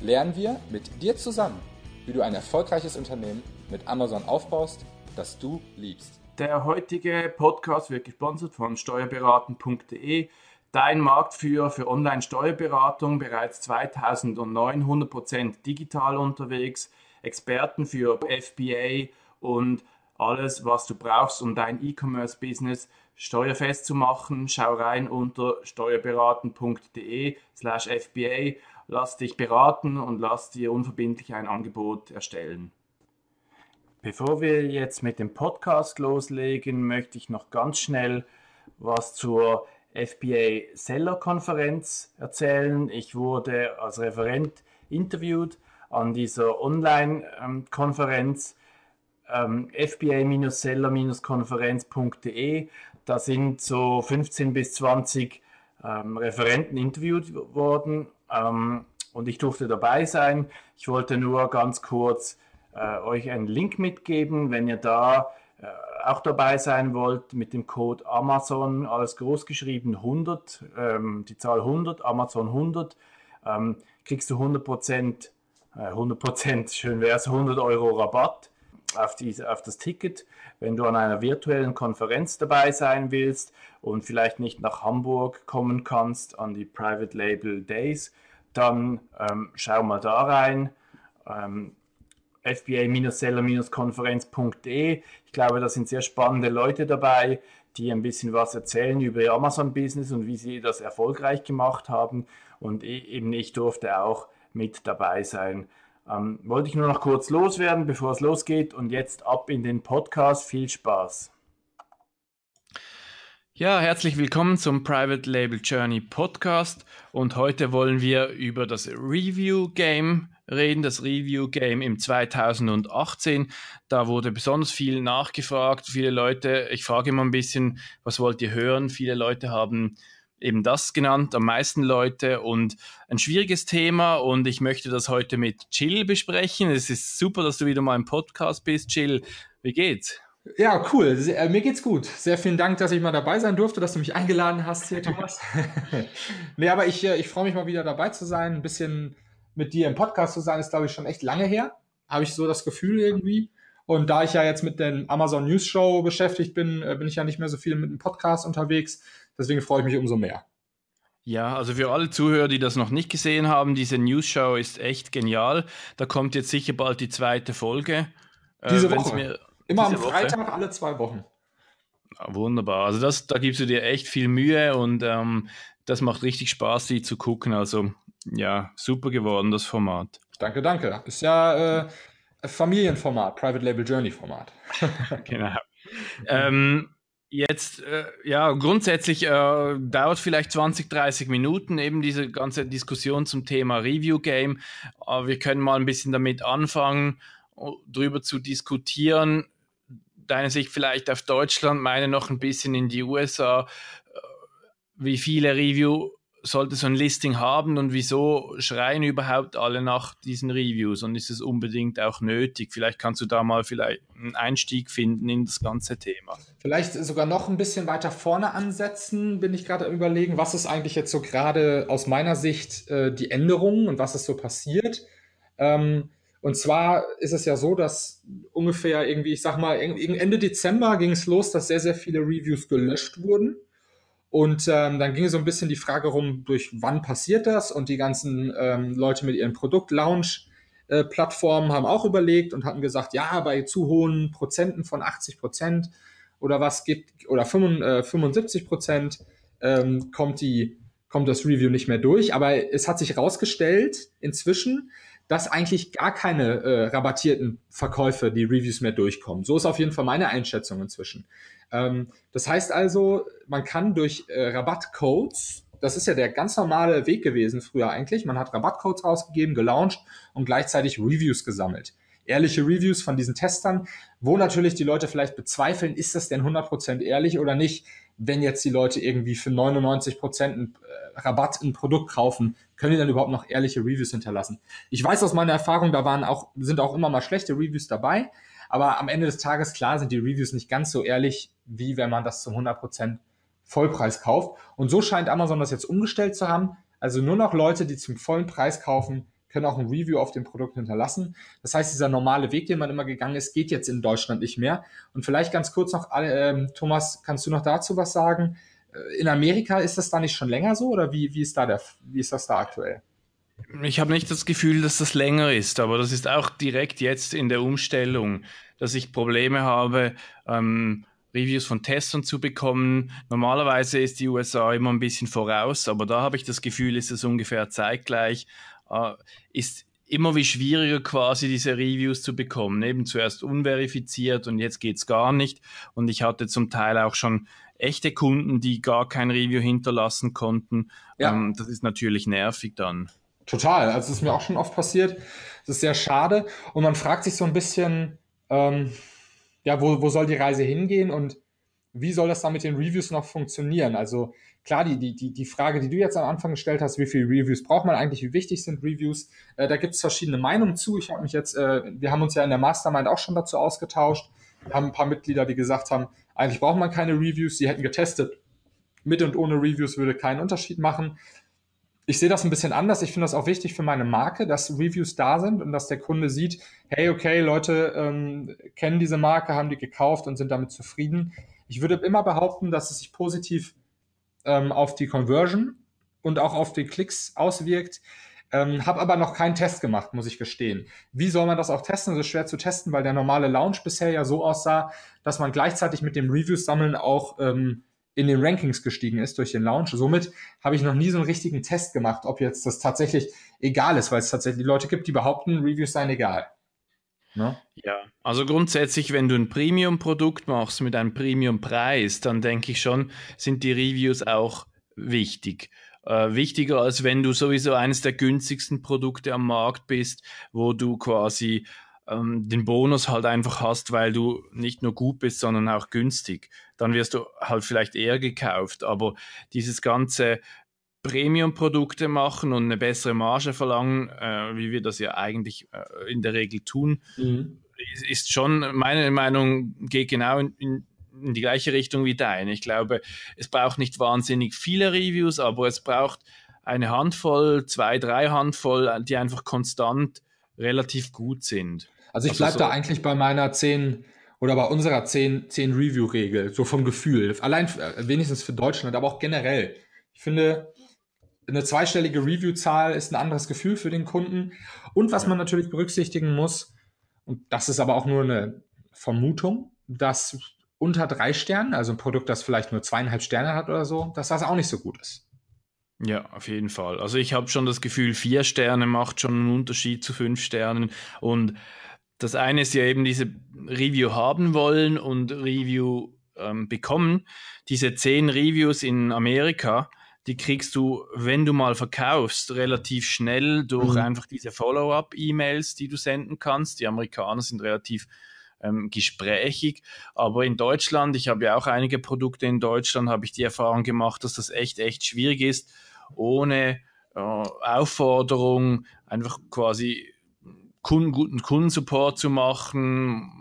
lernen wir mit dir zusammen, wie du ein erfolgreiches Unternehmen mit Amazon aufbaust, das du liebst. Der heutige Podcast wird gesponsert von steuerberaten.de, dein Marktführer für Online-Steuerberatung, bereits 2009 100% digital unterwegs, Experten für FBA und alles, was du brauchst, um dein E-Commerce-Business steuerfest zu machen. Schau rein unter steuerberaten.de slash FBA. Lass dich beraten und lass dir unverbindlich ein Angebot erstellen. Bevor wir jetzt mit dem Podcast loslegen, möchte ich noch ganz schnell was zur FBA Seller Konferenz erzählen. Ich wurde als Referent interviewt an dieser Online-Konferenz ähm, fba-seller-konferenz.de. Da sind so 15 bis 20 ähm, Referenten interviewt worden ähm, und ich durfte dabei sein. Ich wollte nur ganz kurz äh, euch einen Link mitgeben, wenn ihr da äh, auch dabei sein wollt mit dem Code Amazon, alles groß geschrieben 100, ähm, die Zahl 100, Amazon 100, ähm, kriegst du 100 Prozent, äh, 100 Prozent, schön wäre es, 100 Euro Rabatt auf, diese, auf das Ticket, wenn du an einer virtuellen Konferenz dabei sein willst und vielleicht nicht nach Hamburg kommen kannst an die Private Label Days, dann ähm, schau mal da rein. Ähm, fba-seller-konferenz.de. Ich glaube, da sind sehr spannende Leute dabei, die ein bisschen was erzählen über ihr Amazon-Business und wie sie das erfolgreich gemacht haben. Und e-, eben ich durfte auch mit dabei sein. Ähm, wollte ich nur noch kurz loswerden, bevor es losgeht. Und jetzt ab in den Podcast. Viel Spaß. Ja, herzlich willkommen zum Private Label Journey Podcast. Und heute wollen wir über das Review Game reden, das Review Game im 2018. Da wurde besonders viel nachgefragt. Viele Leute, ich frage immer ein bisschen, was wollt ihr hören? Viele Leute haben eben das genannt, am meisten Leute und ein schwieriges Thema und ich möchte das heute mit Jill besprechen. Es ist super, dass du wieder mal im Podcast bist. Jill, wie geht's? Ja, cool. Sehr, äh, mir geht's gut. Sehr vielen Dank, dass ich mal dabei sein durfte, dass du mich eingeladen hast hier, Thomas. nee, aber ich, äh, ich freue mich mal wieder dabei zu sein. Ein bisschen mit dir im Podcast zu sein, ist, glaube ich, schon echt lange her. Habe ich so das Gefühl irgendwie. Und da ich ja jetzt mit der Amazon News Show beschäftigt bin, äh, bin ich ja nicht mehr so viel mit dem Podcast unterwegs. Deswegen freue ich mich umso mehr. Ja, also für alle Zuhörer, die das noch nicht gesehen haben, diese News Show ist echt genial. Da kommt jetzt sicher bald die zweite Folge. Äh, diese äh, Woche. Mir, Immer diese am Freitag Woche. alle zwei Wochen. Ja, wunderbar. Also das, da gibst du dir echt viel Mühe und ähm, das macht richtig Spaß, die zu gucken. Also ja, super geworden, das Format. Danke, danke. Ist ja äh, Familienformat, Private Label Journey Format. genau. ähm, Jetzt, äh, ja, grundsätzlich äh, dauert vielleicht 20, 30 Minuten eben diese ganze Diskussion zum Thema Review Game. Aber wir können mal ein bisschen damit anfangen, darüber zu diskutieren. Deine Sicht vielleicht auf Deutschland, meine noch ein bisschen in die USA. Äh, wie viele Review sollte so ein Listing haben und wieso schreien überhaupt alle nach diesen Reviews und ist es unbedingt auch nötig? Vielleicht kannst du da mal vielleicht einen Einstieg finden in das ganze Thema. Vielleicht sogar noch ein bisschen weiter vorne ansetzen, bin ich gerade überlegen, was ist eigentlich jetzt so gerade aus meiner Sicht äh, die Änderungen und was ist so passiert? Ähm, und zwar ist es ja so, dass ungefähr irgendwie, ich sag mal, Ende Dezember ging es los, dass sehr, sehr viele Reviews gelöscht wurden. Und ähm, dann ging so ein bisschen die Frage rum, durch wann passiert das? Und die ganzen ähm, Leute mit ihren Produkt-Launch-Plattformen haben auch überlegt und hatten gesagt, ja, bei zu hohen Prozenten von 80 Prozent oder was gibt, oder 75 äh, Prozent ähm, kommt die, kommt das Review nicht mehr durch. Aber es hat sich herausgestellt inzwischen, dass eigentlich gar keine äh, rabattierten Verkäufe, die Reviews mehr durchkommen. So ist auf jeden Fall meine Einschätzung inzwischen. Ähm, das heißt also, man kann durch äh, Rabattcodes das ist ja der ganz normale Weg gewesen früher eigentlich. Man hat Rabattcodes rausgegeben, gelauncht und gleichzeitig Reviews gesammelt. Ehrliche Reviews von diesen Testern, wo natürlich die Leute vielleicht bezweifeln, ist das denn 100% ehrlich oder nicht, wenn jetzt die Leute irgendwie für 99% einen äh, Rabatt ein Produkt kaufen, können die dann überhaupt noch ehrliche Reviews hinterlassen? Ich weiß aus meiner Erfahrung, da waren auch, sind auch immer mal schlechte Reviews dabei, aber am Ende des Tages, klar, sind die Reviews nicht ganz so ehrlich, wie wenn man das zum 100% Vollpreis kauft. Und so scheint Amazon das jetzt umgestellt zu haben. Also nur noch Leute, die zum vollen Preis kaufen, können auch ein Review auf dem Produkt hinterlassen. Das heißt, dieser normale Weg, den man immer gegangen ist, geht jetzt in Deutschland nicht mehr. Und vielleicht ganz kurz noch, äh, Thomas, kannst du noch dazu was sagen? Äh, in Amerika ist das da nicht schon länger so oder wie, wie, ist, da der, wie ist das da aktuell? Ich habe nicht das Gefühl, dass das länger ist, aber das ist auch direkt jetzt in der Umstellung, dass ich Probleme habe, ähm, Reviews von Testern zu bekommen. Normalerweise ist die USA immer ein bisschen voraus, aber da habe ich das Gefühl, ist es ungefähr zeitgleich. Äh, ist immer wie schwieriger quasi diese Reviews zu bekommen. Eben zuerst unverifiziert und jetzt geht's gar nicht. Und ich hatte zum Teil auch schon echte Kunden, die gar kein Review hinterlassen konnten. Ja. Ähm, das ist natürlich nervig dann. Total. Also es ist mir auch schon oft passiert. Das ist sehr schade. Und man fragt sich so ein bisschen, ähm, ja, wo, wo soll die Reise hingehen und wie soll das dann mit den Reviews noch funktionieren? Also klar, die, die, die, Frage, die du jetzt am Anfang gestellt hast, wie viele Reviews braucht man eigentlich, wie wichtig sind Reviews, äh, da gibt es verschiedene Meinungen zu. Ich habe mich jetzt, äh, wir haben uns ja in der Mastermind auch schon dazu ausgetauscht. Wir haben ein paar Mitglieder, die gesagt haben, eigentlich braucht man keine Reviews, sie hätten getestet. Mit und ohne Reviews würde keinen Unterschied machen ich sehe das ein bisschen anders. Ich finde das auch wichtig für meine Marke, dass Reviews da sind und dass der Kunde sieht, hey, okay, Leute ähm, kennen diese Marke, haben die gekauft und sind damit zufrieden. Ich würde immer behaupten, dass es sich positiv ähm, auf die Conversion und auch auf die Klicks auswirkt. Ähm, habe aber noch keinen Test gemacht, muss ich gestehen. Wie soll man das auch testen? Das ist schwer zu testen, weil der normale Launch bisher ja so aussah, dass man gleichzeitig mit dem Reviews sammeln auch ähm, in den Rankings gestiegen ist durch den Launch. Somit habe ich noch nie so einen richtigen Test gemacht, ob jetzt das tatsächlich egal ist, weil es tatsächlich Leute gibt, die behaupten, Reviews seien egal. Ne? Ja, also grundsätzlich, wenn du ein Premium-Produkt machst mit einem Premium-Preis, dann denke ich schon, sind die Reviews auch wichtig. Äh, wichtiger als wenn du sowieso eines der günstigsten Produkte am Markt bist, wo du quasi ähm, den Bonus halt einfach hast, weil du nicht nur gut bist, sondern auch günstig, dann wirst du halt vielleicht eher gekauft. Aber dieses ganze Premium-Produkte machen und eine bessere Marge verlangen, äh, wie wir das ja eigentlich äh, in der Regel tun, mhm. ist schon, meine Meinung, geht genau in, in, in die gleiche Richtung wie deine. Ich glaube, es braucht nicht wahnsinnig viele Reviews, aber es braucht eine Handvoll, zwei, drei Handvoll, die einfach konstant relativ gut sind. Also ich bleibe so da eigentlich bei meiner 10 oder bei unserer 10, 10 Review-Regel, so vom Gefühl. Allein äh, wenigstens für Deutschland, aber auch generell. Ich finde, eine zweistellige Review-Zahl ist ein anderes Gefühl für den Kunden. Und was man natürlich berücksichtigen muss, und das ist aber auch nur eine Vermutung, dass unter drei Sternen, also ein Produkt, das vielleicht nur zweieinhalb Sterne hat oder so, dass das auch nicht so gut ist. Ja, auf jeden Fall. Also ich habe schon das Gefühl, vier Sterne macht schon einen Unterschied zu fünf Sternen. Und das eine ist ja eben diese Review haben wollen und Review ähm, bekommen. Diese zehn Reviews in Amerika, die kriegst du, wenn du mal verkaufst, relativ schnell durch mhm. einfach diese Follow-up-E-Mails, die du senden kannst. Die Amerikaner sind relativ ähm, gesprächig. Aber in Deutschland, ich habe ja auch einige Produkte in Deutschland, habe ich die Erfahrung gemacht, dass das echt, echt schwierig ist, ohne äh, Aufforderung einfach quasi Kunden, guten Kundensupport zu machen,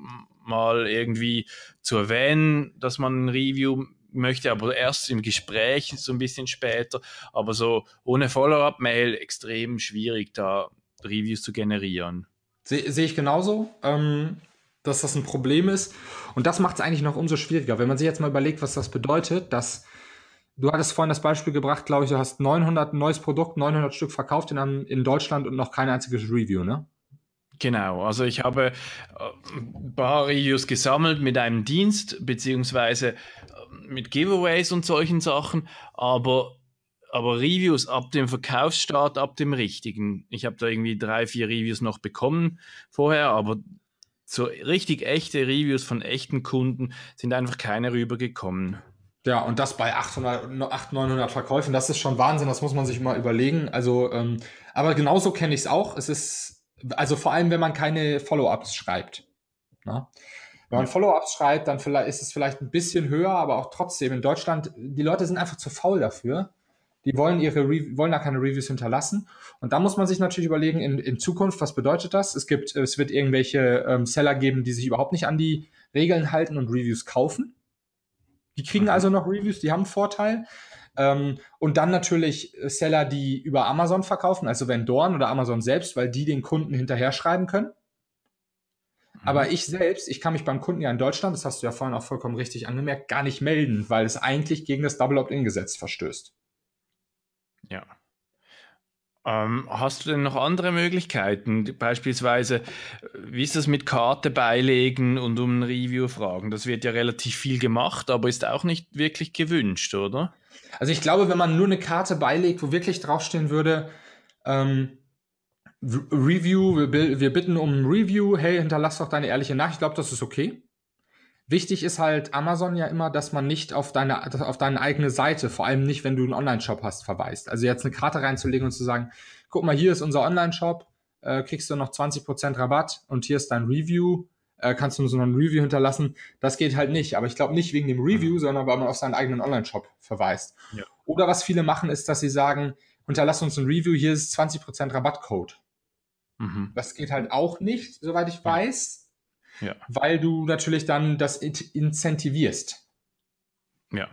mal irgendwie zu erwähnen, dass man ein Review möchte, aber erst im Gespräch, so ein bisschen später. Aber so ohne Follow-up-Mail extrem schwierig, da Reviews zu generieren. Sehe seh ich genauso, ähm, dass das ein Problem ist. Und das macht es eigentlich noch umso schwieriger. Wenn man sich jetzt mal überlegt, was das bedeutet, dass du hattest vorhin das Beispiel gebracht, glaube ich, du hast 900 ein neues Produkt, 900 Stück verkauft in, in Deutschland und noch kein einziges Review, ne? Genau, also ich habe äh, ein paar Reviews gesammelt mit einem Dienst, beziehungsweise äh, mit Giveaways und solchen Sachen, aber, aber Reviews ab dem Verkaufsstart, ab dem richtigen. Ich habe da irgendwie drei, vier Reviews noch bekommen vorher, aber so richtig echte Reviews von echten Kunden sind einfach keine rübergekommen. Ja, und das bei 800, 800 900 Verkäufen, das ist schon Wahnsinn, das muss man sich mal überlegen. Also, ähm, aber genauso kenne ich es auch. Es ist, also vor allem, wenn man keine Follow-ups schreibt. Ne? Wenn man Follow-ups schreibt, dann ist es vielleicht ein bisschen höher, aber auch trotzdem in Deutschland, die Leute sind einfach zu faul dafür. Die wollen ihre wollen da keine Reviews hinterlassen. Und da muss man sich natürlich überlegen, in, in Zukunft, was bedeutet das? Es gibt, es wird irgendwelche ähm, Seller geben, die sich überhaupt nicht an die Regeln halten und Reviews kaufen. Die kriegen mhm. also noch Reviews, die haben einen Vorteil. Ähm, und dann natürlich Seller, die über Amazon verkaufen, also Vendoren oder Amazon selbst, weil die den Kunden hinterher schreiben können. Aber mhm. ich selbst, ich kann mich beim Kunden ja in Deutschland, das hast du ja vorhin auch vollkommen richtig angemerkt, gar nicht melden, weil es eigentlich gegen das Double Opt-in-Gesetz verstößt. Ja. Ähm, hast du denn noch andere Möglichkeiten? Beispielsweise, wie ist das mit Karte beilegen und um ein Review fragen? Das wird ja relativ viel gemacht, aber ist auch nicht wirklich gewünscht, oder? Also ich glaube, wenn man nur eine Karte beilegt, wo wirklich draufstehen würde, ähm, Review, wir, wir, bitten um ein Review, hey, hinterlass doch deine ehrliche Nachricht, ich glaube, das ist okay. Wichtig ist halt Amazon ja immer, dass man nicht auf deine, auf deine eigene Seite, vor allem nicht, wenn du einen Online-Shop hast, verweist. Also jetzt eine Karte reinzulegen und zu sagen, guck mal, hier ist unser Online-Shop, äh, kriegst du noch 20% Rabatt und hier ist dein Review, äh, kannst du so ein Review hinterlassen. Das geht halt nicht. Aber ich glaube nicht wegen dem Review, mhm. sondern weil man auf seinen eigenen Online-Shop verweist. Ja. Oder was viele machen, ist, dass sie sagen, hinterlass uns ein Review, hier ist 20% Rabattcode. Mhm. Das geht halt auch nicht, soweit ich weiß ja. weil du natürlich dann das incentivierst. Ja.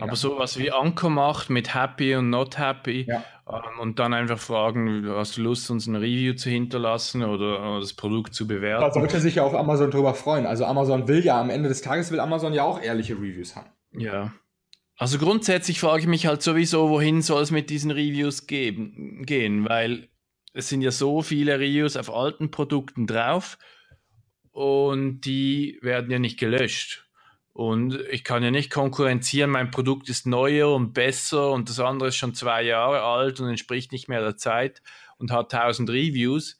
Aber sowas wie Anker macht mit Happy und Not Happy ja. ähm, und dann einfach fragen, hast du Lust, uns ein Review zu hinterlassen oder, oder das Produkt zu bewerten? Da sollte sich ja auch Amazon drüber freuen. Also Amazon will ja am Ende des Tages will Amazon ja auch ehrliche Reviews haben. Ja. Also grundsätzlich frage ich mich halt sowieso, wohin soll es mit diesen Reviews geben, gehen, weil es sind ja so viele Reviews auf alten Produkten drauf und die werden ja nicht gelöscht. Und ich kann ja nicht konkurrenzieren, mein Produkt ist neuer und besser und das andere ist schon zwei Jahre alt und entspricht nicht mehr der Zeit und hat tausend Reviews,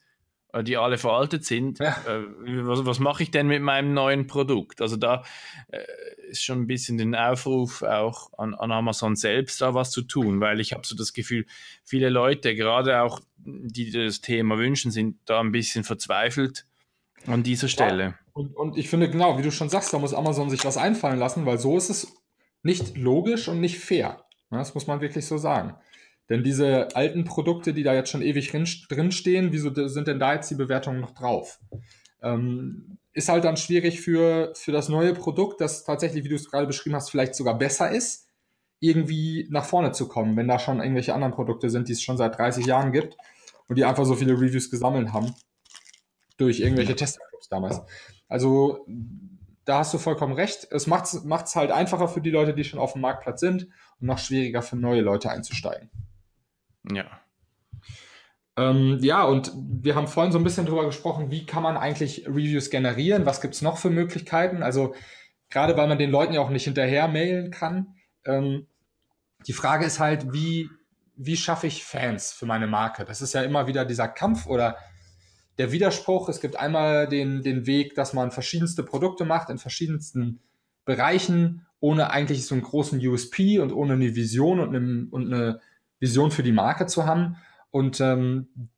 äh, die alle veraltet sind. Ja. Äh, was, was mache ich denn mit meinem neuen Produkt? Also da äh, ist schon ein bisschen den Aufruf auch an, an Amazon selbst da was zu tun, weil ich habe so das Gefühl, viele Leute, gerade auch die das Thema wünschen, sind da ein bisschen verzweifelt an dieser Stelle. Ja, und, und ich finde, genau, wie du schon sagst, da muss Amazon sich was einfallen lassen, weil so ist es nicht logisch und nicht fair. Das muss man wirklich so sagen. Denn diese alten Produkte, die da jetzt schon ewig drinstehen, wieso sind denn da jetzt die Bewertungen noch drauf? Ähm, ist halt dann schwierig für, für das neue Produkt, das tatsächlich, wie du es gerade beschrieben hast, vielleicht sogar besser ist, irgendwie nach vorne zu kommen, wenn da schon irgendwelche anderen Produkte sind, die es schon seit 30 Jahren gibt und die einfach so viele Reviews gesammelt haben durch irgendwelche Testerclubs damals. Also da hast du vollkommen recht. Es macht es halt einfacher für die Leute, die schon auf dem Marktplatz sind und noch schwieriger für neue Leute einzusteigen. Ja. Ähm, ja, und wir haben vorhin so ein bisschen drüber gesprochen, wie kann man eigentlich Reviews generieren? Was gibt es noch für Möglichkeiten? Also gerade weil man den Leuten ja auch nicht hinterher mailen kann. Ähm, die Frage ist halt, wie, wie schaffe ich Fans für meine Marke? Das ist ja immer wieder dieser Kampf oder der Widerspruch. Es gibt einmal den, den Weg, dass man verschiedenste Produkte macht in verschiedensten Bereichen, ohne eigentlich so einen großen USP und ohne eine Vision und eine, und eine Vision für die Marke zu haben. Und ähm,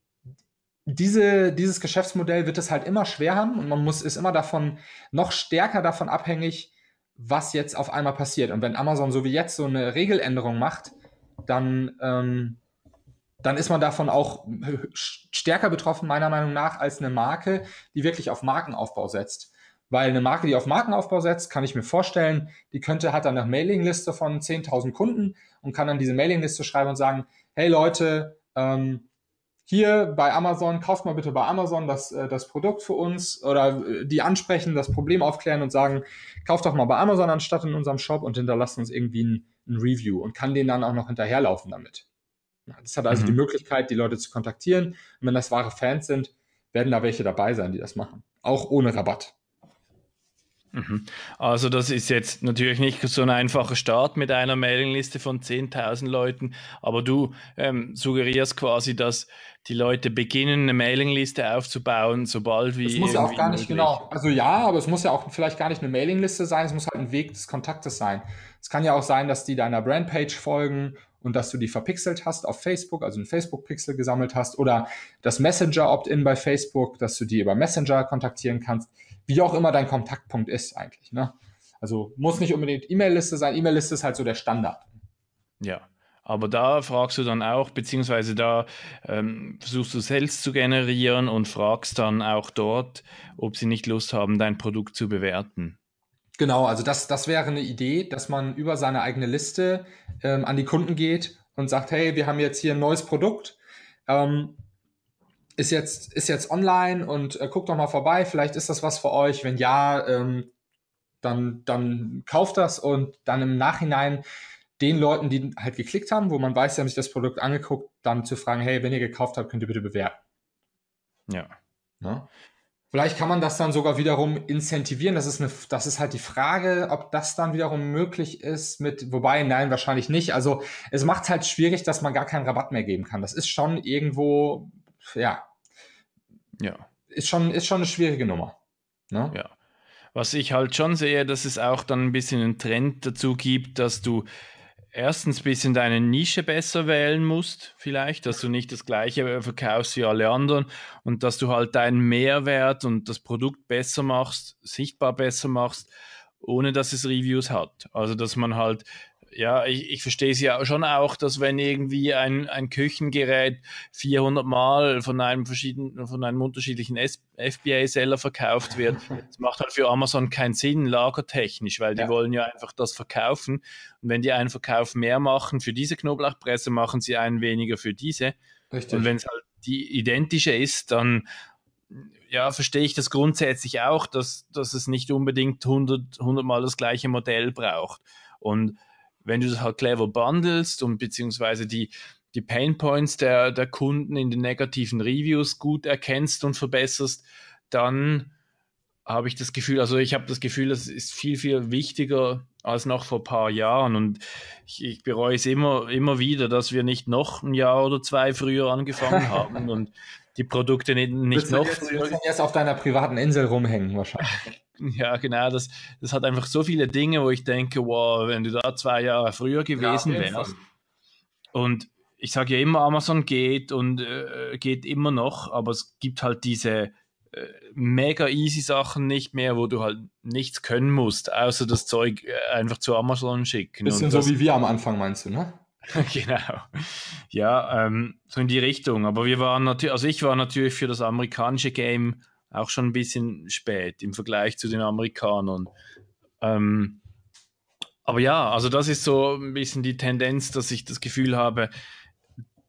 diese, dieses Geschäftsmodell wird es halt immer schwer haben und man muss ist immer davon noch stärker davon abhängig, was jetzt auf einmal passiert. Und wenn Amazon so wie jetzt so eine Regeländerung macht, dann ähm, dann ist man davon auch stärker betroffen, meiner Meinung nach, als eine Marke, die wirklich auf Markenaufbau setzt. Weil eine Marke, die auf Markenaufbau setzt, kann ich mir vorstellen, die könnte, hat dann eine Mailingliste von 10.000 Kunden und kann dann diese Mailingliste schreiben und sagen, hey Leute, ähm, hier bei Amazon, kauft mal bitte bei Amazon das, äh, das Produkt für uns oder äh, die ansprechen, das Problem aufklären und sagen, kauft doch mal bei Amazon anstatt in unserem Shop und hinterlasst uns irgendwie ein, ein Review und kann den dann auch noch hinterherlaufen damit. Das hat also mhm. die Möglichkeit, die Leute zu kontaktieren. Und wenn das wahre Fans sind, werden da welche dabei sein, die das machen. Auch ohne Rabatt. Mhm. Also das ist jetzt natürlich nicht so ein einfacher Start mit einer Mailingliste von 10.000 Leuten, aber du ähm, suggerierst quasi, dass die Leute beginnen, eine Mailingliste aufzubauen, sobald wie. Es muss ja auch gar nicht möglich. genau. Also ja, aber es muss ja auch vielleicht gar nicht eine Mailingliste sein, es muss halt ein Weg des Kontaktes sein. Es kann ja auch sein, dass die deiner Brandpage folgen und dass du die verpixelt hast auf Facebook, also einen Facebook-Pixel gesammelt hast oder das Messenger-Opt-in bei Facebook, dass du die über Messenger kontaktieren kannst wie auch immer dein Kontaktpunkt ist eigentlich. Ne? Also muss nicht unbedingt E-Mail-Liste sein. E-Mail-Liste ist halt so der Standard. Ja. Aber da fragst du dann auch, beziehungsweise da ähm, versuchst du selbst zu generieren und fragst dann auch dort, ob sie nicht Lust haben, dein Produkt zu bewerten. Genau, also das, das wäre eine Idee, dass man über seine eigene Liste ähm, an die Kunden geht und sagt, hey, wir haben jetzt hier ein neues Produkt. Ähm, ist jetzt, ist jetzt online und äh, guckt doch mal vorbei, vielleicht ist das was für euch. Wenn ja, ähm, dann, dann kauft das und dann im Nachhinein den Leuten, die halt geklickt haben, wo man weiß, sie haben sich das Produkt angeguckt, dann zu fragen, hey, wenn ihr gekauft habt, könnt ihr bitte bewerten. Ja. ja? Vielleicht kann man das dann sogar wiederum incentivieren. Das ist, eine, das ist halt die Frage, ob das dann wiederum möglich ist mit, wobei, nein, wahrscheinlich nicht. Also es macht es halt schwierig, dass man gar keinen Rabatt mehr geben kann. Das ist schon irgendwo ja, ja. Ist schon, ist schon eine schwierige Nummer. Ne? Ja. Was ich halt schon sehe, dass es auch dann ein bisschen einen Trend dazu gibt, dass du erstens ein bisschen deine Nische besser wählen musst, vielleicht, dass du nicht das gleiche verkaufst wie alle anderen und dass du halt deinen Mehrwert und das Produkt besser machst, sichtbar besser machst, ohne dass es Reviews hat. Also, dass man halt ja, ich, ich verstehe es ja schon auch, dass wenn irgendwie ein, ein Küchengerät 400 Mal von einem verschiedenen, von einem unterschiedlichen FBA-Seller verkauft wird, das macht halt für Amazon keinen Sinn, lagertechnisch, weil die ja. wollen ja einfach das verkaufen. Und wenn die einen Verkauf mehr machen für diese Knoblauchpresse, machen sie einen weniger für diese. Richtig. Und wenn es halt die identische ist, dann ja, verstehe ich das grundsätzlich auch, dass, dass es nicht unbedingt 100, 100 Mal das gleiche Modell braucht. Und wenn du das halt clever bundelst und beziehungsweise die, die Pain Points der, der Kunden in den negativen Reviews gut erkennst und verbesserst, dann habe ich das Gefühl, also ich habe das Gefühl, das ist viel, viel wichtiger als noch vor ein paar Jahren. Und ich, ich bereue es immer, immer wieder, dass wir nicht noch ein Jahr oder zwei früher angefangen haben. Und die Produkte nicht, nicht noch jetzt, früher. Du auf deiner privaten Insel rumhängen wahrscheinlich. Ja, genau. Das, das hat einfach so viele Dinge, wo ich denke, wow, wenn du da zwei Jahre früher gewesen ja, wärst. Und ich sage ja immer, Amazon geht und äh, geht immer noch, aber es gibt halt diese äh, mega easy Sachen nicht mehr, wo du halt nichts können musst, außer das Zeug äh, einfach zu Amazon schicken. Bisschen so wie wir am Anfang meinst du, ne? genau. Ja, ähm, so in die Richtung. Aber wir waren natürlich, also ich war natürlich für das amerikanische Game auch schon ein bisschen spät im Vergleich zu den Amerikanern. Ähm, aber ja, also das ist so ein bisschen die Tendenz, dass ich das Gefühl habe,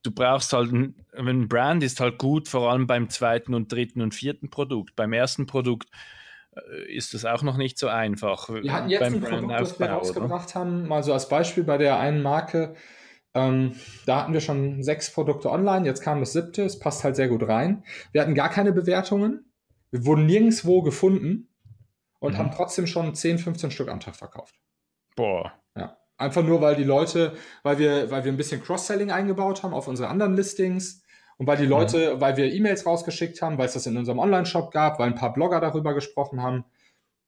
du brauchst halt, ein Brand ist halt gut, vor allem beim zweiten und dritten und vierten Produkt. Beim ersten Produkt äh, ist das auch noch nicht so einfach. Wir hatten jetzt ein Produkt, das wir rausgebracht oder? haben, mal so als Beispiel bei der einen Marke, ähm, da hatten wir schon sechs Produkte online, jetzt kam das siebte, es passt halt sehr gut rein. Wir hatten gar keine Bewertungen, wir wurden nirgendwo gefunden und mhm. haben trotzdem schon 10, 15 Stück am Tag verkauft. Boah. Ja. Einfach nur, weil die Leute, weil wir, weil wir ein bisschen Cross-Selling eingebaut haben auf unsere anderen Listings und weil die Leute, mhm. weil wir E-Mails rausgeschickt haben, weil es das in unserem Online-Shop gab, weil ein paar Blogger darüber gesprochen haben,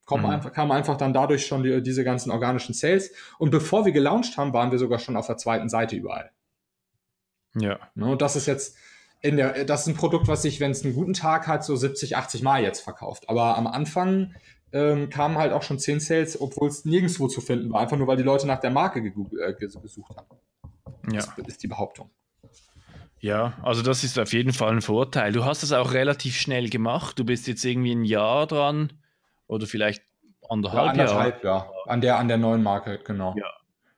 kam, mhm. einfach, kam einfach dann dadurch schon die, diese ganzen organischen Sales. Und bevor wir gelauncht haben, waren wir sogar schon auf der zweiten Seite überall. Ja. Ne, und das ist jetzt, in der, das ist ein Produkt, was sich, wenn es einen guten Tag hat, so 70, 80 Mal jetzt verkauft. Aber am Anfang ähm, kamen halt auch schon 10 Sales, obwohl es nirgendwo zu finden war. Einfach nur, weil die Leute nach der Marke äh, gesucht haben. Ja. Das ist die Behauptung. Ja, also das ist auf jeden Fall ein Vorteil. Du hast es auch relativ schnell gemacht. Du bist jetzt irgendwie ein Jahr dran oder vielleicht anderthalb, ja, anderthalb Jahre. Ja, an der, an der neuen Marke, genau. Ja,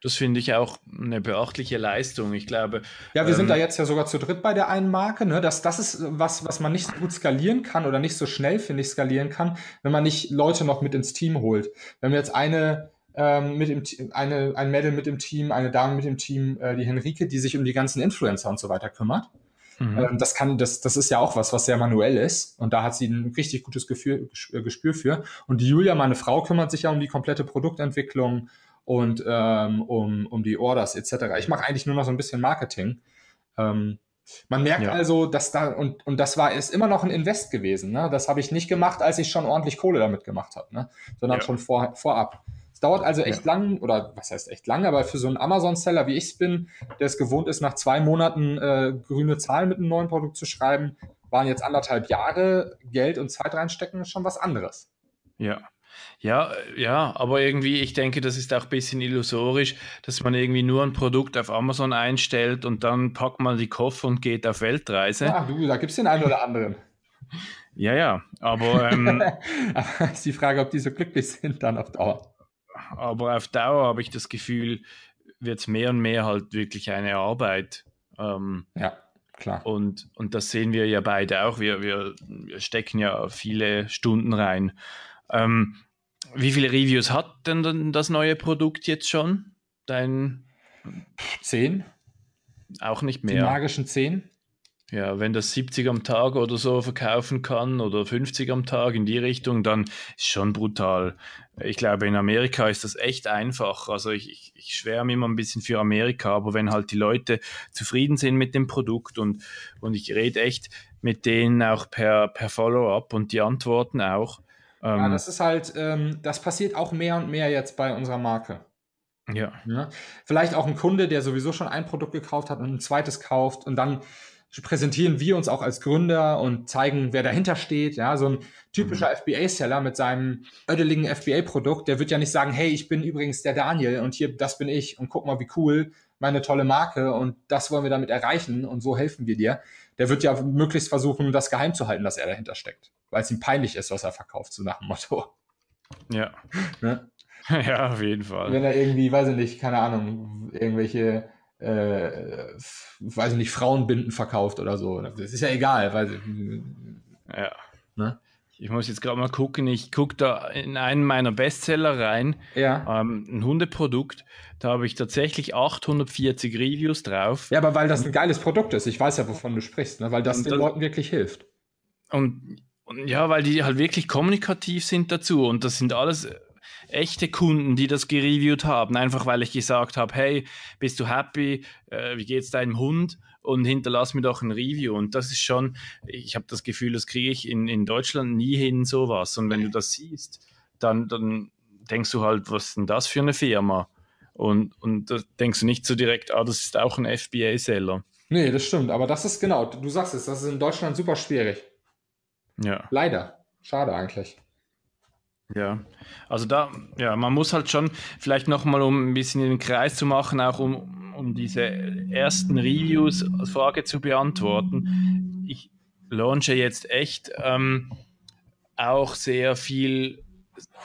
das finde ich auch eine beachtliche Leistung. Ich glaube. Ja, wir ähm, sind da jetzt ja sogar zu dritt bei der einen Marke. Ne? Das, das ist was, was man nicht so gut skalieren kann oder nicht so schnell, finde ich, skalieren kann, wenn man nicht Leute noch mit ins Team holt. Wenn wir jetzt eine ähm, mit im eine, ein Mädel mit im Team, eine Dame mit im Team, äh, die Henrike, die sich um die ganzen Influencer und so weiter kümmert. Mhm. Ähm, das kann, das, das ist ja auch was, was sehr manuell ist. Und da hat sie ein richtig gutes Gefühl, äh, Gespür für. Und die Julia, meine Frau, kümmert sich ja um die komplette Produktentwicklung und ähm, um, um die Orders etc. Ich mache eigentlich nur noch so ein bisschen Marketing. Ähm, man merkt ja. also, dass da, und, und das war, ist immer noch ein Invest gewesen. Ne? Das habe ich nicht gemacht, als ich schon ordentlich Kohle damit gemacht habe, ne? sondern ja. schon vor, vorab. Es dauert also echt ja. lang, oder was heißt echt lang, aber für so einen Amazon-Seller, wie ich es bin, der es gewohnt ist, nach zwei Monaten äh, grüne Zahlen mit einem neuen Produkt zu schreiben, waren jetzt anderthalb Jahre Geld und Zeit reinstecken, schon was anderes. Ja. Ja, ja, aber irgendwie, ich denke, das ist auch ein bisschen illusorisch, dass man irgendwie nur ein Produkt auf Amazon einstellt und dann packt man die Koffer und geht auf Weltreise. Ja, du, da gibt es den einen oder anderen. ja, ja, aber. Ähm, aber ist die Frage, ob die so glücklich sind dann auf Dauer. Aber auf Dauer habe ich das Gefühl, wird es mehr und mehr halt wirklich eine Arbeit. Ähm, ja, klar. Und, und das sehen wir ja beide auch. Wir, wir, wir stecken ja viele Stunden rein. Ähm, wie viele Reviews hat denn das neue Produkt jetzt schon? Dein. Zehn? Auch nicht mehr. Die magischen zehn? Ja, wenn das 70 am Tag oder so verkaufen kann oder 50 am Tag in die Richtung, dann ist schon brutal. Ich glaube, in Amerika ist das echt einfach. Also ich, ich, ich schwärme immer ein bisschen für Amerika, aber wenn halt die Leute zufrieden sind mit dem Produkt und, und ich rede echt mit denen auch per, per Follow-up und die antworten auch, ja, ähm, das ist halt, ähm, das passiert auch mehr und mehr jetzt bei unserer Marke. Ja. ja. Ne? Vielleicht auch ein Kunde, der sowieso schon ein Produkt gekauft hat und ein zweites kauft und dann präsentieren wir uns auch als Gründer und zeigen, wer dahinter steht. Ja, so ein typischer mhm. FBA-Seller mit seinem ödeligen FBA-Produkt, der wird ja nicht sagen, hey, ich bin übrigens der Daniel und hier, das bin ich und guck mal, wie cool, meine tolle Marke und das wollen wir damit erreichen und so helfen wir dir. Der wird ja möglichst versuchen, das geheim zu halten, dass er dahinter steckt weil es ihm peinlich ist, was er verkauft, so nach dem Motto. Ja. Ne? Ja, auf jeden Fall. Wenn er irgendwie, weiß ich nicht, keine Ahnung, irgendwelche, äh, weiß ich nicht, Frauenbinden verkauft oder so. Das ist ja egal, weil. Ja. Ne? Ich muss jetzt gerade mal gucken. Ich gucke da in einen meiner Bestseller rein. Ja. Ähm, ein Hundeprodukt. Da habe ich tatsächlich 840 Reviews drauf. Ja, aber weil das ein geiles Produkt ist. Ich weiß ja, wovon du sprichst, ne? weil das und den das, Leuten wirklich hilft. Und und ja, weil die halt wirklich kommunikativ sind dazu und das sind alles echte Kunden, die das gereviewt haben, einfach weil ich gesagt habe, hey, bist du happy, äh, wie geht's deinem Hund und hinterlass mir doch ein Review und das ist schon, ich habe das Gefühl, das kriege ich in, in Deutschland nie hin, sowas und wenn du das siehst, dann, dann denkst du halt, was ist denn das für eine Firma? Und, und da denkst du nicht so direkt, ah, das ist auch ein FBA-Seller. Nee, das stimmt, aber das ist genau, du sagst es, das ist in Deutschland super schwierig. Ja. Leider. Schade eigentlich. Ja, also da, ja, man muss halt schon vielleicht nochmal, um ein bisschen in den Kreis zu machen, auch um, um diese ersten Reviews als Frage zu beantworten. Ich launche jetzt echt ähm, auch sehr viel,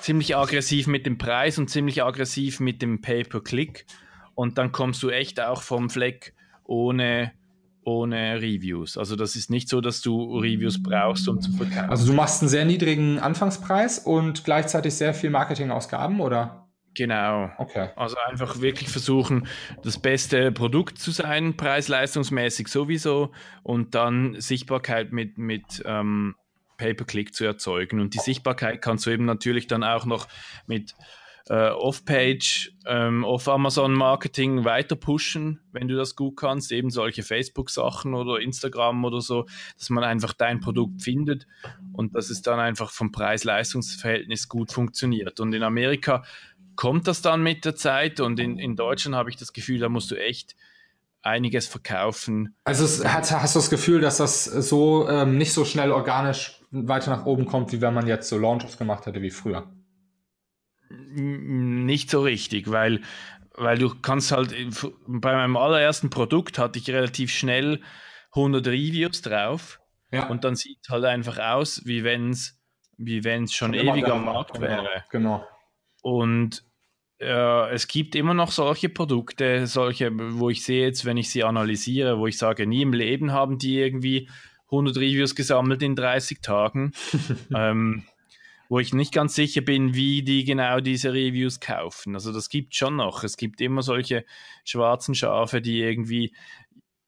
ziemlich aggressiv mit dem Preis und ziemlich aggressiv mit dem Pay-per-Click. Und dann kommst du echt auch vom Fleck ohne ohne Reviews. Also das ist nicht so, dass du Reviews brauchst, um zu verkaufen. Also du machst einen sehr niedrigen Anfangspreis und gleichzeitig sehr viel Marketingausgaben, oder? Genau. Okay. Also einfach wirklich versuchen, das beste Produkt zu sein, preis-leistungsmäßig sowieso, und dann Sichtbarkeit mit, mit ähm, Pay-per-Click zu erzeugen. Und die Sichtbarkeit kannst du eben natürlich dann auch noch mit äh, Off-Page, ähm, Off-Amazon-Marketing weiter pushen, wenn du das gut kannst, eben solche Facebook-Sachen oder Instagram oder so, dass man einfach dein Produkt findet und dass es dann einfach vom Preis-Leistungs-Verhältnis gut funktioniert. Und in Amerika kommt das dann mit der Zeit und in, in Deutschland habe ich das Gefühl, da musst du echt einiges verkaufen. Also es, hast, hast du das Gefühl, dass das so ähm, nicht so schnell organisch weiter nach oben kommt, wie wenn man jetzt so Launches gemacht hätte wie früher? Nicht so richtig, weil, weil du kannst halt, bei meinem allerersten Produkt hatte ich relativ schnell 100 Reviews drauf ja. und dann sieht es halt einfach aus, wie wenn es wie wenn's schon, schon ewig am Markt wäre. Genau. Und äh, es gibt immer noch solche Produkte, solche, wo ich sehe jetzt, wenn ich sie analysiere, wo ich sage, nie im Leben haben die irgendwie 100 Reviews gesammelt in 30 Tagen. ähm, wo ich nicht ganz sicher bin, wie die genau diese Reviews kaufen. Also das gibt schon noch. Es gibt immer solche schwarzen Schafe, die irgendwie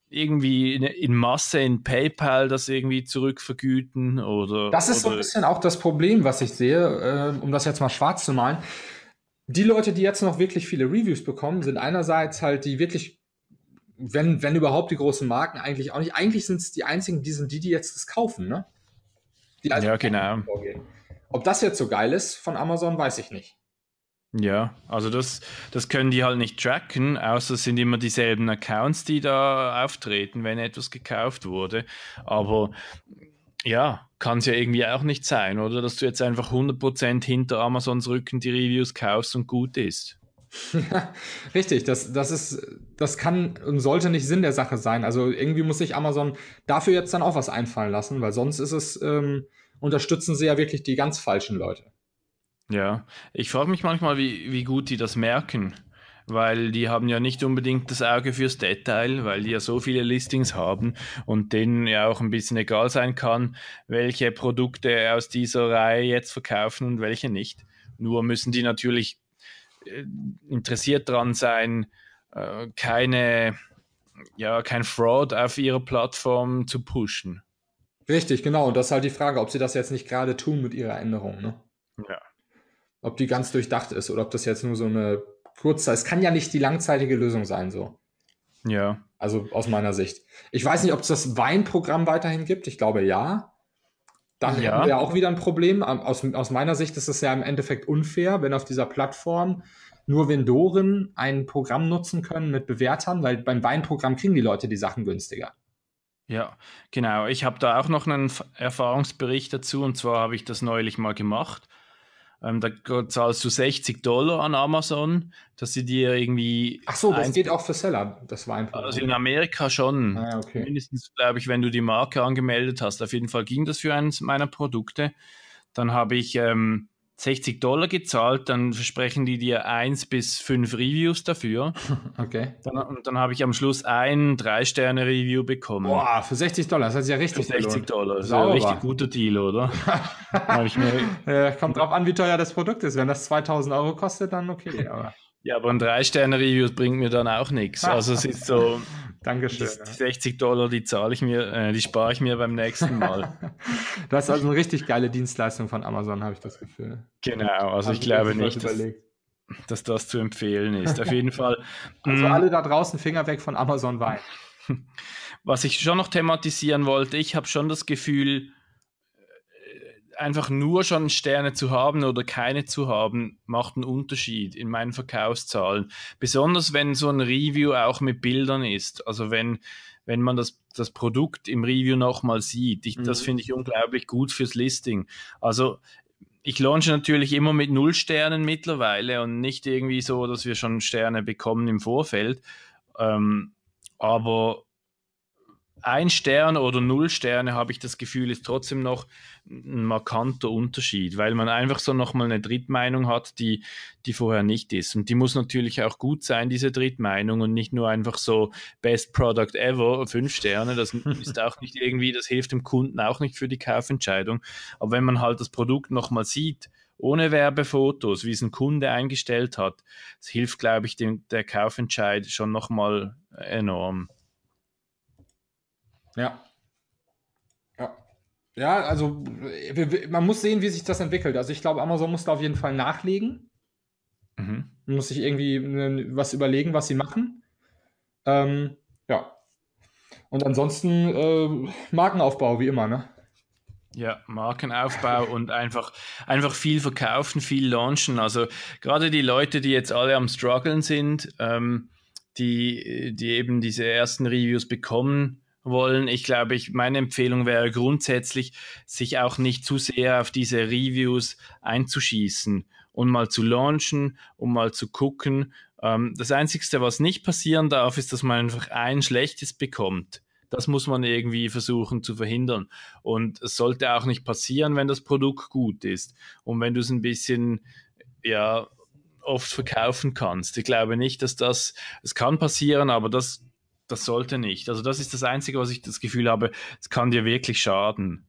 irgendwie in, in, Masse in PayPal das irgendwie zurückvergüten oder. Das ist oder so ein bisschen auch das Problem, was ich sehe, äh, um das jetzt mal schwarz zu malen. Die Leute, die jetzt noch wirklich viele Reviews bekommen, sind einerseits halt die wirklich, wenn, wenn überhaupt die großen Marken eigentlich auch nicht. Eigentlich sind es die einzigen, die sind die, die jetzt das kaufen, ne? Die also ja, genau. Vorgehen. Ob das jetzt so geil ist von Amazon, weiß ich nicht. Ja, also das, das können die halt nicht tracken, außer es sind immer dieselben Accounts, die da auftreten, wenn etwas gekauft wurde. Aber ja, kann es ja irgendwie auch nicht sein, oder? Dass du jetzt einfach 100% hinter Amazons Rücken die Reviews kaufst und gut ist. Richtig, das, das ist, das kann und sollte nicht Sinn der Sache sein. Also irgendwie muss sich Amazon dafür jetzt dann auch was einfallen lassen, weil sonst ist es, ähm, unterstützen sie ja wirklich die ganz falschen Leute. Ja, ich frage mich manchmal, wie, wie gut die das merken, weil die haben ja nicht unbedingt das Auge fürs Detail, weil die ja so viele Listings haben und denen ja auch ein bisschen egal sein kann, welche Produkte aus dieser Reihe jetzt verkaufen und welche nicht. Nur müssen die natürlich äh, interessiert daran sein, äh, keine, ja, kein Fraud auf ihrer Plattform zu pushen. Richtig, genau. Und das ist halt die Frage, ob sie das jetzt nicht gerade tun mit ihrer Änderung. Ne? Ja ob die ganz durchdacht ist oder ob das jetzt nur so eine kurze, es kann ja nicht die langzeitige Lösung sein, so. Ja. Also aus meiner Sicht. Ich weiß nicht, ob es das Weinprogramm weiterhin gibt. Ich glaube ja. Da ja. haben wir auch wieder ein Problem. Aus, aus meiner Sicht ist es ja im Endeffekt unfair, wenn auf dieser Plattform nur Vendoren ein Programm nutzen können mit Bewertern, weil beim Weinprogramm kriegen die Leute die Sachen günstiger. Ja, genau. Ich habe da auch noch einen Erfahrungsbericht dazu und zwar habe ich das neulich mal gemacht. Ähm, da zahlst du 60 Dollar an Amazon, dass sie dir irgendwie. Ach so, das geht auch für Seller, das war ein Problem. Also in Amerika schon. Ah, okay. Mindestens, glaube ich, wenn du die Marke angemeldet hast. Auf jeden Fall ging das für eines meiner Produkte. Dann habe ich ähm, 60 Dollar gezahlt, dann versprechen die dir eins bis fünf Reviews dafür. Okay. Dann, und dann habe ich am Schluss ein Drei-Sterne-Review bekommen. Boah, für 60 Dollar, das hat sich ja richtig Für 60 gelohnt. Dollar, das ist ein richtig guter Deal, oder? ja, kommt drauf an, wie teuer das Produkt ist. Wenn das 2000 Euro kostet, dann okay. Aber ja, aber ein Drei-Sterne-Review bringt mir dann auch nichts. Also es ist so, Dankeschön. Die 60 Dollar, die zahle ich mir, äh, die spare ich mir beim nächsten Mal. das ist also eine richtig geile Dienstleistung von Amazon, habe ich das Gefühl. Genau, also ich glaube nicht, dass, dass, das zu empfehlen ist. Auf jeden Fall. Also mm. alle da draußen Finger weg von Amazon Wein. Was ich schon noch thematisieren wollte, ich habe schon das Gefühl, einfach nur schon Sterne zu haben oder keine zu haben, macht einen Unterschied in meinen Verkaufszahlen. Besonders wenn so ein Review auch mit Bildern ist. Also wenn, wenn man das, das Produkt im Review nochmal sieht. Ich, mhm. Das finde ich unglaublich gut fürs Listing. Also ich launche natürlich immer mit Null Sternen mittlerweile und nicht irgendwie so, dass wir schon Sterne bekommen im Vorfeld. Ähm, aber ein Stern oder null Sterne, habe ich das Gefühl, ist trotzdem noch ein markanter Unterschied, weil man einfach so nochmal eine Drittmeinung hat, die, die vorher nicht ist. Und die muss natürlich auch gut sein, diese Drittmeinung, und nicht nur einfach so Best Product Ever, fünf Sterne. Das ist auch nicht irgendwie, das hilft dem Kunden auch nicht für die Kaufentscheidung. Aber wenn man halt das Produkt nochmal sieht, ohne Werbefotos, wie es ein Kunde eingestellt hat, das hilft, glaube ich, dem, der Kaufentscheid schon nochmal enorm. Ja. Ja. Ja, also man muss sehen, wie sich das entwickelt. Also ich glaube, Amazon muss da auf jeden Fall nachlegen. Mhm. Man muss sich irgendwie was überlegen, was sie machen. Ähm, ja. Und ansonsten äh, Markenaufbau, wie immer, ne? Ja, Markenaufbau und einfach, einfach viel verkaufen, viel launchen. Also gerade die Leute, die jetzt alle am struggeln sind, ähm, die, die eben diese ersten Reviews bekommen, wollen. Ich glaube, ich, meine Empfehlung wäre grundsätzlich, sich auch nicht zu sehr auf diese Reviews einzuschießen und mal zu launchen, um mal zu gucken. Ähm, das Einzige, was nicht passieren darf, ist, dass man einfach ein schlechtes bekommt. Das muss man irgendwie versuchen zu verhindern. Und es sollte auch nicht passieren, wenn das Produkt gut ist. Und wenn du es ein bisschen, ja, oft verkaufen kannst. Ich glaube nicht, dass das, es kann passieren, aber das das sollte nicht. Also das ist das Einzige, was ich das Gefühl habe, es kann dir wirklich schaden.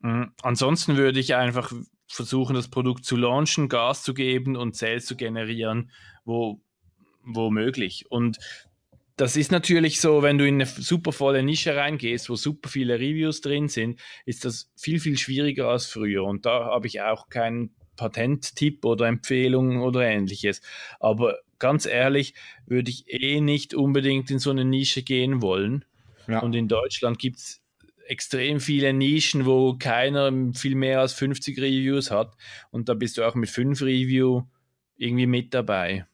Mhm. Ansonsten würde ich einfach versuchen, das Produkt zu launchen, Gas zu geben und Sales zu generieren, wo, wo möglich. Und das ist natürlich so, wenn du in eine super volle Nische reingehst, wo super viele Reviews drin sind, ist das viel, viel schwieriger als früher. Und da habe ich auch keinen Patenttipp oder Empfehlung oder ähnliches. Aber ganz ehrlich, würde ich eh nicht unbedingt in so eine Nische gehen wollen. Ja. Und in Deutschland gibt es extrem viele Nischen, wo keiner viel mehr als 50 Reviews hat. Und da bist du auch mit fünf Review irgendwie mit dabei.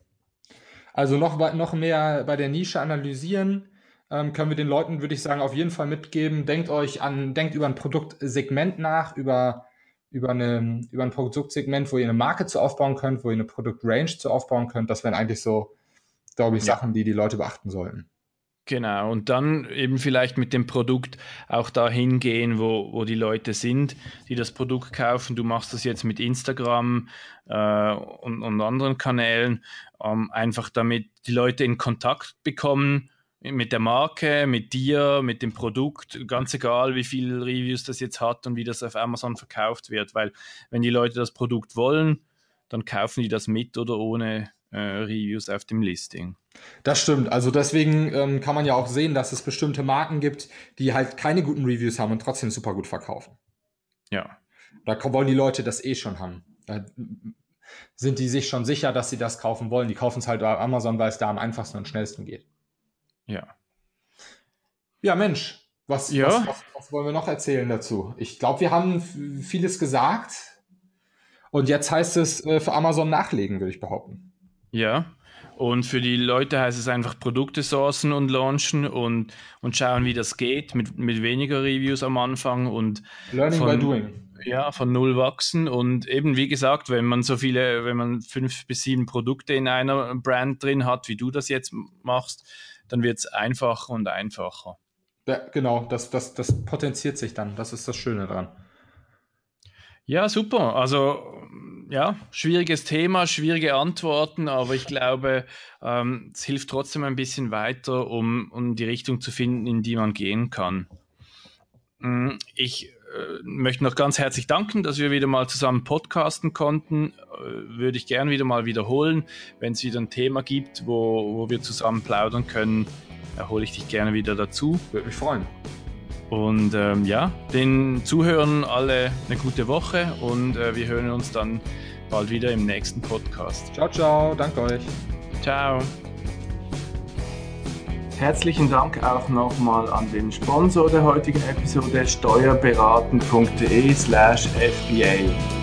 Also noch, noch mehr bei der Nische analysieren, ähm, können wir den Leuten, würde ich sagen, auf jeden Fall mitgeben. Denkt euch an, denkt über ein Produktsegment nach, über, über, eine, über ein Produktsegment, wo ihr eine Marke zu aufbauen könnt, wo ihr eine Produktrange zu aufbauen könnt. Das wären eigentlich so, glaube ich, ja. Sachen, die die Leute beachten sollten. Genau, und dann eben vielleicht mit dem Produkt auch dahin gehen, wo, wo die Leute sind, die das Produkt kaufen. Du machst das jetzt mit Instagram äh, und, und anderen Kanälen, ähm, einfach damit die Leute in Kontakt bekommen mit der Marke, mit dir, mit dem Produkt, ganz egal, wie viele Reviews das jetzt hat und wie das auf Amazon verkauft wird. Weil wenn die Leute das Produkt wollen, dann kaufen die das mit oder ohne äh, Reviews auf dem Listing. Das stimmt. Also deswegen ähm, kann man ja auch sehen, dass es bestimmte Marken gibt, die halt keine guten Reviews haben und trotzdem super gut verkaufen. Ja. Da wollen die Leute das eh schon haben. Da sind die sich schon sicher, dass sie das kaufen wollen. Die kaufen es halt bei Amazon, weil es da am einfachsten und schnellsten geht. Ja. Ja, Mensch, was, ja. was, was, was wollen wir noch erzählen dazu? Ich glaube, wir haben vieles gesagt. Und jetzt heißt es äh, für Amazon nachlegen, würde ich behaupten. Ja, und für die Leute heißt es einfach Produkte sourcen und launchen und, und schauen, wie das geht, mit, mit weniger Reviews am Anfang und Learning von, by doing. Ja, von null wachsen. Und eben, wie gesagt, wenn man so viele, wenn man fünf bis sieben Produkte in einer Brand drin hat, wie du das jetzt machst, dann wird es einfacher und einfacher. Ja, genau, das, das, das potenziert sich dann. Das ist das Schöne dran. Ja, super. Also ja, schwieriges Thema, schwierige Antworten, aber ich glaube, ähm, es hilft trotzdem ein bisschen weiter, um, um die Richtung zu finden, in die man gehen kann. Mm, ich möchte noch ganz herzlich danken, dass wir wieder mal zusammen podcasten konnten. Äh, würde ich gern wieder mal wiederholen. Wenn es wieder ein Thema gibt, wo, wo wir zusammen plaudern können, hole ich dich gerne wieder dazu. Würde mich freuen. Und ähm, ja, den Zuhörern alle eine gute Woche und äh, wir hören uns dann bald wieder im nächsten Podcast. Ciao, ciao, danke euch. Ciao. Herzlichen Dank auch nochmal an den Sponsor der heutigen Episode steuerberaten.de slash FBA.